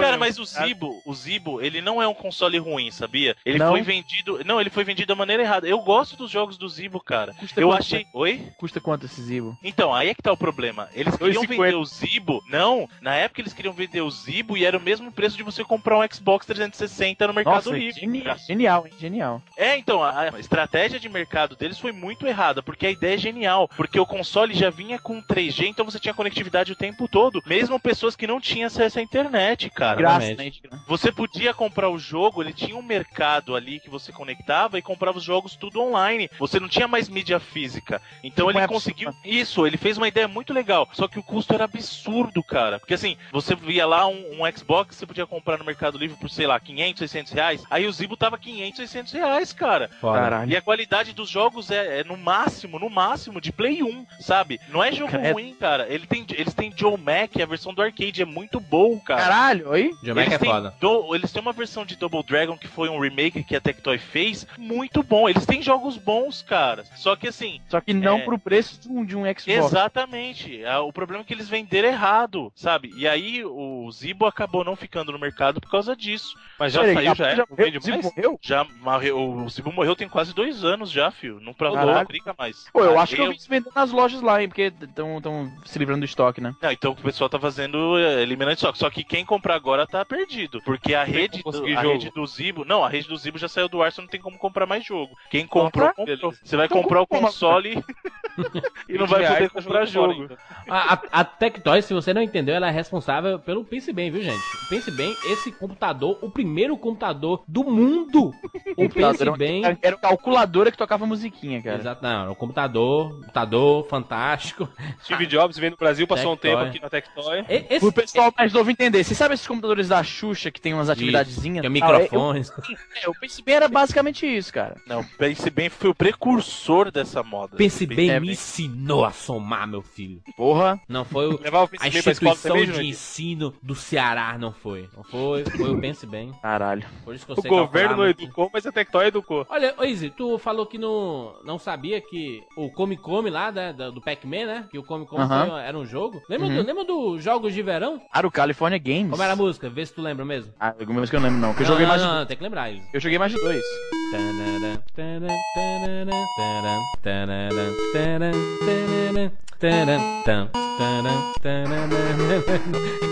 Cara, mas o Zibo, o Zibo, ele não é um console ruim, sabia? Ele Não? foi vendido. Não, ele foi vendido da maneira errada. Eu gosto dos jogos do Zibo, cara. Custa Eu quanto, achei. Oi? Custa quanto esse Zibo? Então, aí é que tá o problema. Eles queriam 2,50. vender o Zibo. Não, na época eles queriam vender o Zibo e era o mesmo preço de você comprar um Xbox 360 no Mercado Nossa, Livre. genial, cara. genial, hein? Genial. É, então, a a estratégia de mercado deles foi muito errada, porque a ideia é genial. Porque o console já vinha com 3G, então você tinha conectividade o tempo todo. Mesmo pessoas que não tinham acesso à internet, cara. Graça, Exatamente. né? Você podia comprar o jogo, ele tinha um mercado ali que você conectava e comprava os jogos tudo online. Você não tinha mais mídia física. Então Tipo ele conseguiu. Isso, ele fez uma ideia muito legal. Só que o custo era absurdo, cara. Porque assim, você via lá um, um Xbox, você podia comprar no Mercado Livre por, sei lá, 500, 600 reais. Aí o Zibo tava 500, 600 reais, cara. Caralho. E a qualidade dos jogos é, é no máximo, no máximo, de Play 1, sabe? Não é jogo Credo. ruim, cara. Ele tem, eles têm Joe Mac, a versão do arcade, é muito bom, cara. Caralho, oi? Geomac Eles é têm foda. do- eles têm uma versão de Double Dragon que foi um remake que a Tectoy fez, muito bom. Eles têm jogos bons, cara. Só que assim, Só que não É. pro preço de um, de um Xbox. exatamente. ah, O problema é que eles venderam errado, sabe? E aí o Zibo acabou não ficando no mercado por causa disso. Mas já Peraí, saiu, já é? Não morreu? vende Zibo morreu? Já morreu, o Zibo morreu tem quase dois anos já, filho. Não pra não brinca mais. Pô, eu Ah, acho que eu vi se vendendo nas lojas lá, hein? Porque estão se livrando do estoque, né? Não, então o pessoal tá fazendo é, eliminando estoque. Só que quem comprar agora tá perdido. Porque a rede, do, a rede do Zibo. Não, a rede do Zibo já saiu do ar, você não tem como comprar mais jogo. Quem comprou, comprou. Você vai Então comprar o console *laughs* e não vai poder comprar jogo. A, a, a Tectoy, se você não entendeu, ela é responsável pelo Pense Bem, viu, gente? Pense Bem, esse computador, o primeiro computador do mundo. O *laughs* Pense Era, Bem. era, era calculadora que tocava musiquinha, cara. Exato, não, era um computador, computador fantástico. Steve Jobs veio no Brasil, passou um tempo aqui na Tectoy. Esse, Pro pessoal mais novo entender, você sabe esses computadores da Xuxa que tem umas atividadezinhas? que é e tal? microfones. *laughs* É, o PCB era basicamente isso, cara. Não, Pense Bem foi o precursor dessa moda. Pense Bem É, me bem- ensinou a somar, meu filho. Porra. Não foi o, o a instituição também, de ensino do Ceará, não foi. Não foi, foi o Pense Bem. Caralho. Por isso que eu O sei governo não educou, mas a Tectoy educou. Olha, Izzy, tu falou que não, não sabia que o Come Come lá, né, do Pac-Man, né? Que o Come Come Aham. foi- era um jogo. Lembra, Uhum. do, lembra dos Jogos de Verão? Ah, o California Games. Como era a música? Vê se tu lembra mesmo. Ah, alguma vez que eu não lembro, não. Que eu Não, joguei não, mais de não, tem que lembrar, Izzy. Eu joguei mais de dois.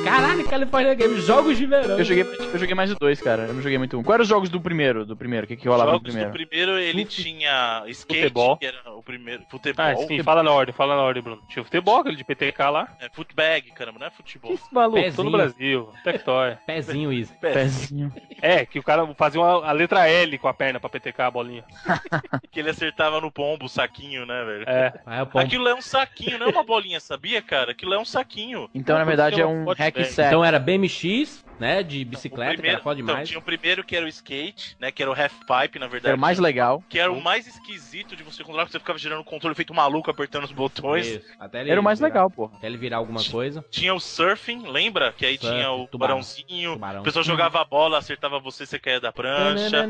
Caralho, California Games, Jogos de Verão. Eu joguei, eu joguei mais de dois, cara. Eu não joguei muito um. Quais eram os jogos do primeiro? Do primeiro? O que, que rolava no Jogos primeiro? do primeiro, ele tinha skate, Futebol. que era o primeiro. Futebol. Ah, sim, fala na ordem, fala na ordem, Bruno. Tinha o futebol, aquele de PTK lá. É, footbag, caramba, não é futebol. Que maluco, tô Pezinho. no Brasil. Tectoy. Pezinho, Izzy. Pezinho. É, que o cara fazia uma, a letra L com a perna pra PTK a bolinha. *laughs* Que ele acertava no pombo, o saquinho, né, velho? É. Pombo. Aquilo é um saquinho, não é uma bolinha, sabia, cara? Aquilo é um saquinho. Então, na verdade, é um hack set. Então era BMX, né, de bicicleta, primeiro- era foda então, demais. tinha o primeiro que era o skate, né? Que era o half pipe, na Era verdade. o mais legal. Que era o mais esquisito de você controlar, porque você ficava girando o controle feito maluco, apertando os botões. Isso, até ele Era o mais virar- legal, porra. Até ele virar alguma coisa. Tinha o surfing, lembra? Que aí Surf, tinha o tubarão. tubarãozinho. Tubarão. O pessoal jogava a bola, acertava você, você caía da prancha.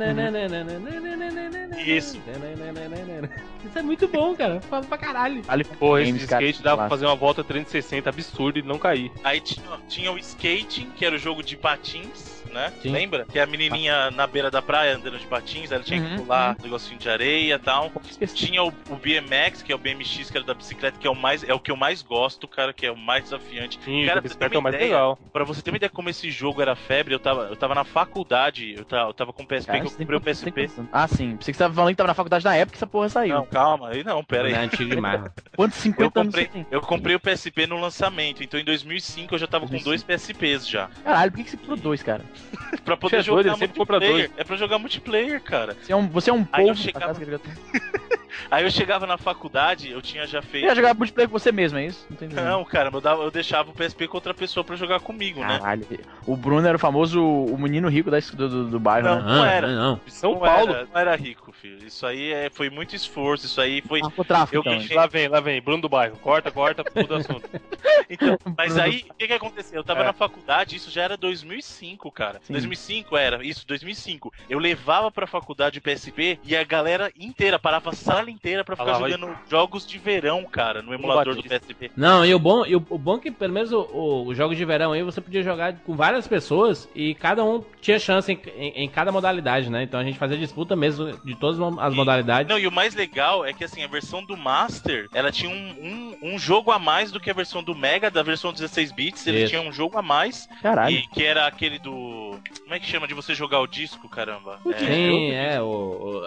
Isso. *laughs* É muito bom, cara. Fala pra caralho. Ali, Pô, esse skate dava pra fazer uma volta 360 absurda e não cair. Aí tinha, tinha o skating, que era o jogo de patins, né? Sim. Lembra? Que a menininha na beira da praia andando de patins, ela tinha que Uhum, pular um negocinho de areia e tal. Tinha o, o BMX, que é o BMX, que era da bicicleta, que é o mais é o que eu mais gosto, cara, que é o mais desafiante. Sim, Cara, ter bicicleta é o mais ideia, legal. Pra você ter uma ideia como esse jogo era febre, eu tava, eu tava na faculdade, eu tava, eu tava com o PSP, Cara, que eu comprei o PSP. anos? Ah, sim. Pensei que você tava falando que tava na faculdade na época que essa porra saiu. Não, calma, aí não, pera aí. É antigo demais. *laughs* Quantos Eu 50 anos comprei, você tem? eu comprei o PSP no lançamento, então em 2005 eu já tava com 2005. dois PSPs já. Caralho, por que que você comprou dois, cara? *laughs* Pra poder jogar compra multiplayer. É pra jogar multiplayer, cara. Você é um, você é um povo chegava- *laughs* Aí eu chegava na faculdade, eu tinha já feito. ia jogar multiplayer com você mesmo, é isso? Não tem Não, cara, eu, dava- eu deixava o PSP com outra pessoa pra jogar comigo, né? Caralho. O Bruno era o famoso o menino rico da, do, do, do bairro, Não. né? Não, era. não. São não Paulo. Era, não era rico, filho. Isso aí é, foi muito esforço, isso aí foi. Narcotráfico, Eu então. Lá vem, lá vem. Bruno do bairro. Corta, corta, muda o assunto. *laughs* Então, mas Bruno. aí, o que que aconteceu? Eu tava É. na faculdade, isso já era 2005, cara. Sim. 2005 era, isso, 2005. Eu levava pra faculdade o PSP e a galera inteira parava a sala inteira pra ficar Ah lá, vai- jogando jogos de verão, cara, no emulador do. PSP. Não, e o bom, e o, o bom é que pelo menos o, o, os jogos de verão aí você podia jogar com várias pessoas e cada um tinha chance em, em, em cada modalidade, né? Então a gente fazia disputa mesmo de todas as E- modalidades. Não, e o mais legal é que assim, a versão do Master, ela tinha um, um, um jogo a mais do que a versão do Mega, da versão 16 bits, ele Isso. tinha um jogo a mais, Caralho. e que era aquele do. Como é que chama de você jogar o disco, caramba? É, Sim, é, o, o-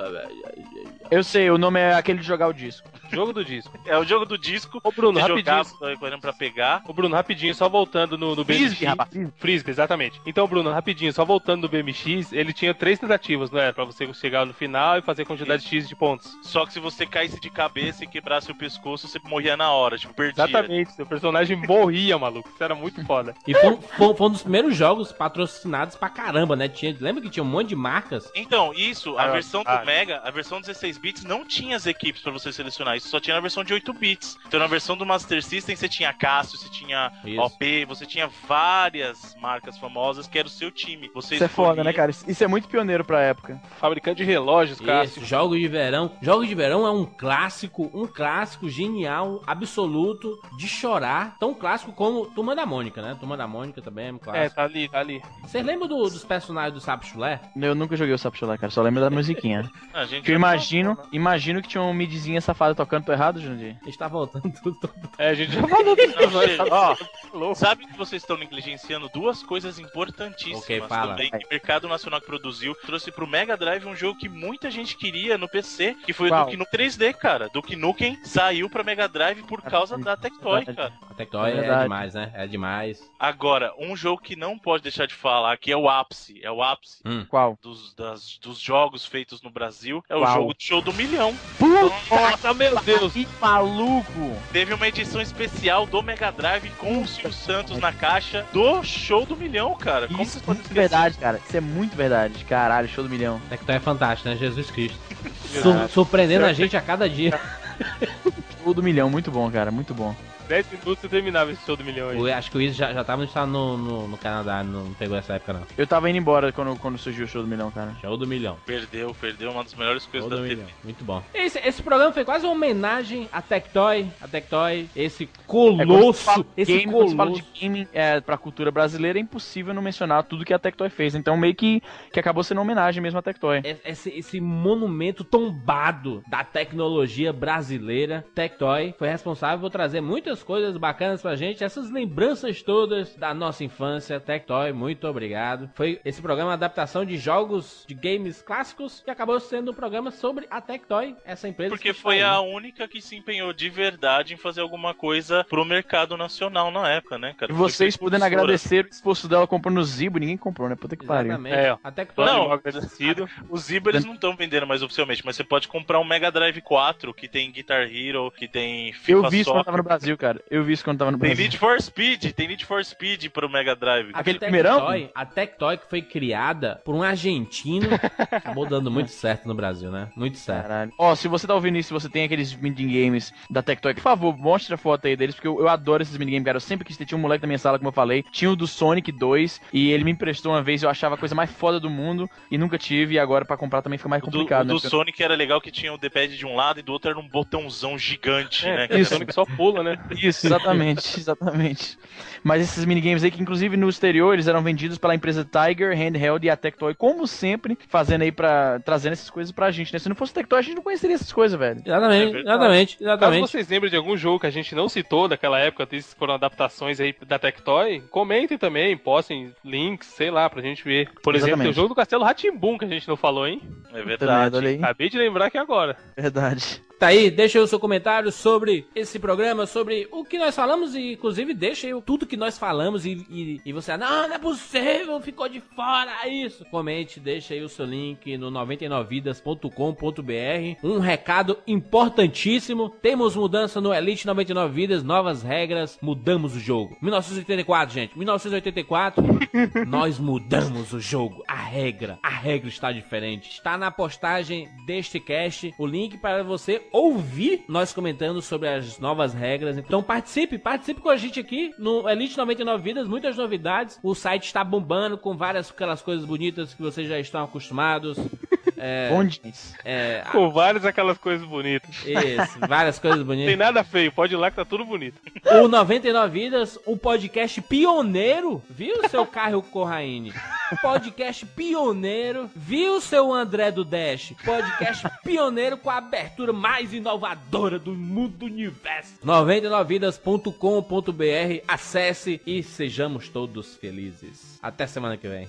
Eu sei, o nome é aquele de jogar o disco. Jogo do disco. é o jogo do disco. Ô, Bruno, você rapidinho. jogava correndo pra pegar. Ô, Bruno, rapidinho, só voltando no, no Frisbee, BMX. rapaz. Frisbee, exatamente. Então, Bruno, rapidinho, só voltando no BMX, ele tinha três tentativas, não é? Pra você chegar no final e fazer a quantidade X de pontos. Só que se você caísse de cabeça e quebrasse o pescoço, você morria na hora, tipo, perdia. Exatamente, seu personagem *laughs* morria, maluco. Isso era muito foda. E foi, um- foi, foi um dos primeiros jogos patrocinados pra caramba, né? Tinha, lembra que tinha um monte de marcas? Então, isso, a Ah, versão ah. do Mega, a versão 16 bits não tinha as equipes pra você selecionar, isso só tinha na versão de 8 bits. Então na versão do Master System você tinha Cássio, você tinha Isso. OP, você tinha várias marcas famosas que era o seu time. Você Isso é foda, escolhia- né, cara? Isso é muito pioneiro pra época. Fabricante de relógios, cara. Isso, jogos de verão. Jogos de verão é um clássico, um clássico genial, absoluto, de chorar. Tão clássico como Turma da Mônica, né? Turma da Mônica também é um É, clássico. tá ali, tá ali. Vocês lembram do- dos personagens do Sapo Chulé? Eu nunca joguei o Sapo Chulé, cara. Só lembro da *laughs* musiquinha. A gente Que eu imagino, imagino que tinha uma midzinha safada tocando. Tô errado, Jandir? Está voltando *laughs* tudo. tudo. É, a gente já falou gente, *laughs* ó, louco. sabe que vocês estão negligenciando duas coisas importantíssimas Ok, fala. também que o mercado nacional que produziu trouxe pro Mega Drive um jogo que muita gente queria no PC, que foi Qual? o Duke Nukem 3D, cara. Duke Nukem saiu pra Mega Drive por causa da Tectoy, cara. A Tectoy É é, demais, né? É demais. Agora, um jogo que não pode deixar de falar, que é o ápice, é o ápice Qual? dos, das- dos jogos feitos no Brasil, é o Qual? jogo do show do milhão. Nossa, meu Deus. Que maluco! Teve uma edição especial do Mega Drive com o Silvio Santos na caixa do show do milhão, cara. Como Isso vocês é muito verdade, cara. Isso é muito verdade. Caralho, show do milhão. Tectoy é fantástico, né? Jesus Cristo. *laughs* Sur- surpreendendo a gente a cada dia. Show do milhão, muito bom, cara. Muito bom. 10 minutos e terminava esse show do milhão aí. Eu acho que o Izzy já, já tava no, no, no Canadá, não pegou essa época não. Eu tava indo embora quando, quando surgiu o show do milhão, cara. Show do milhão. Perdeu, perdeu uma das melhores coisas Show da do TV. milhão. Muito bom. Esse, esse programa foi quase uma homenagem a Tectoy. A Tectoy, esse É, colosso. de esse game, quando se fala colosso. de gaming é, pra cultura brasileira, é impossível não mencionar tudo que a Tectoy fez. Então, meio que, que acabou sendo uma homenagem mesmo à Tectoy. É- Esse, esse monumento tombado da tecnologia brasileira, Tectoy, foi responsável por trazer muitas coisas bacanas pra gente, essas lembranças todas da nossa infância. Tectoy, muito obrigado. Foi esse programa adaptação de jogos de games clássicos que acabou sendo um programa sobre a Tectoy, essa empresa. Porque foi aí. a única que se empenhou de verdade em fazer alguma coisa pro mercado nacional na época, né, cara? E vocês podendo agradecer o esforço dela comprando o Zibo, ninguém comprou, né? Puta que pariu. Exatamente. É, ó. A Tectoy. Não, agradecido. *laughs* Os Zibo eles não estão vendendo mais oficialmente, mas você pode comprar um Mega Drive 4 que tem Guitar Hero, que tem FIFA Eu vi isso quando tava no Brasil, cara. Eu vi isso quando tava no Tem Brasil. Need for Speed, tem Need for Speed pro Mega Drive. Aquele Tectoy- primeirão? A Tectoy que foi criada por um argentino, *laughs* acabou dando muito certo no Brasil, né? Muito certo. Caralho. Ó, se você tá ouvindo isso, se você tem aqueles minigames da Tectoy, por favor, mostre a foto aí deles, porque eu, eu adoro esses minigames, cara. Eu sempre quis ter. Tinha um moleque na minha sala, como eu falei. Tinha o do Sonic 2, e ele me emprestou uma vez, eu achava a coisa mais foda do mundo, e nunca tive, e agora pra comprar também fica mais O do, complicado, o do né? Sonic era legal que tinha o D-pad de um lado e do outro era um botãozão gigante, É, né? que Isso. Sonic só pula, né? *laughs* Isso, exatamente, *laughs* exatamente. Mas esses minigames aí, que inclusive no exterior eles eram vendidos pela empresa Tiger, Handheld e a Tectoy, como sempre, fazendo aí pra. trazendo essas coisas pra gente, né? Se não fosse Tectoy, a gente não conheceria essas coisas, velho. Exatamente, É verdade. exatamente, Caso exatamente. vocês lembrem de algum jogo que a gente não citou daquela época, se foram adaptações aí da Tectoy, comentem também, postem links, sei lá, pra gente ver. Por exemplo, tem o Exatamente. jogo do Castelo Ratimbum que a gente não falou, hein? É verdade. aí. Acabei de lembrar aqui agora. Verdade. Tá aí, deixa aí o seu comentário sobre esse programa, sobre o que nós falamos e, inclusive, deixa aí tudo que nós falamos e, e, e você, não, não é possível, ficou de fora isso. Comente, deixa aí o seu link no 99vidas.com.br. Um recado importantíssimo, temos mudança no Elite 99 Vidas, novas regras, mudamos o jogo. 1984, gente, 1984, *laughs* nós mudamos o jogo, a regra, a regra está diferente. Está na postagem deste cast o link para você ouvir nós comentando sobre as novas regras. Então participe, participe com a gente aqui no Elite 99 Vidas, muitas novidades. O site está bombando com várias aquelas coisas bonitas que vocês já estão acostumados. É, Bondins. é, Com várias aquelas coisas bonitas. isso, várias coisas Não tem bonitas. nada feio, pode ir lá que tá tudo bonito. O 99 Vidas, o podcast pioneiro, viu, seu Caio Corraine? Podcast pioneiro, viu, seu André do Dash? Podcast pioneiro com a abertura mais inovadora do mundo do universo. 99vidas.com.br, acesse e sejamos todos felizes. Até semana que vem.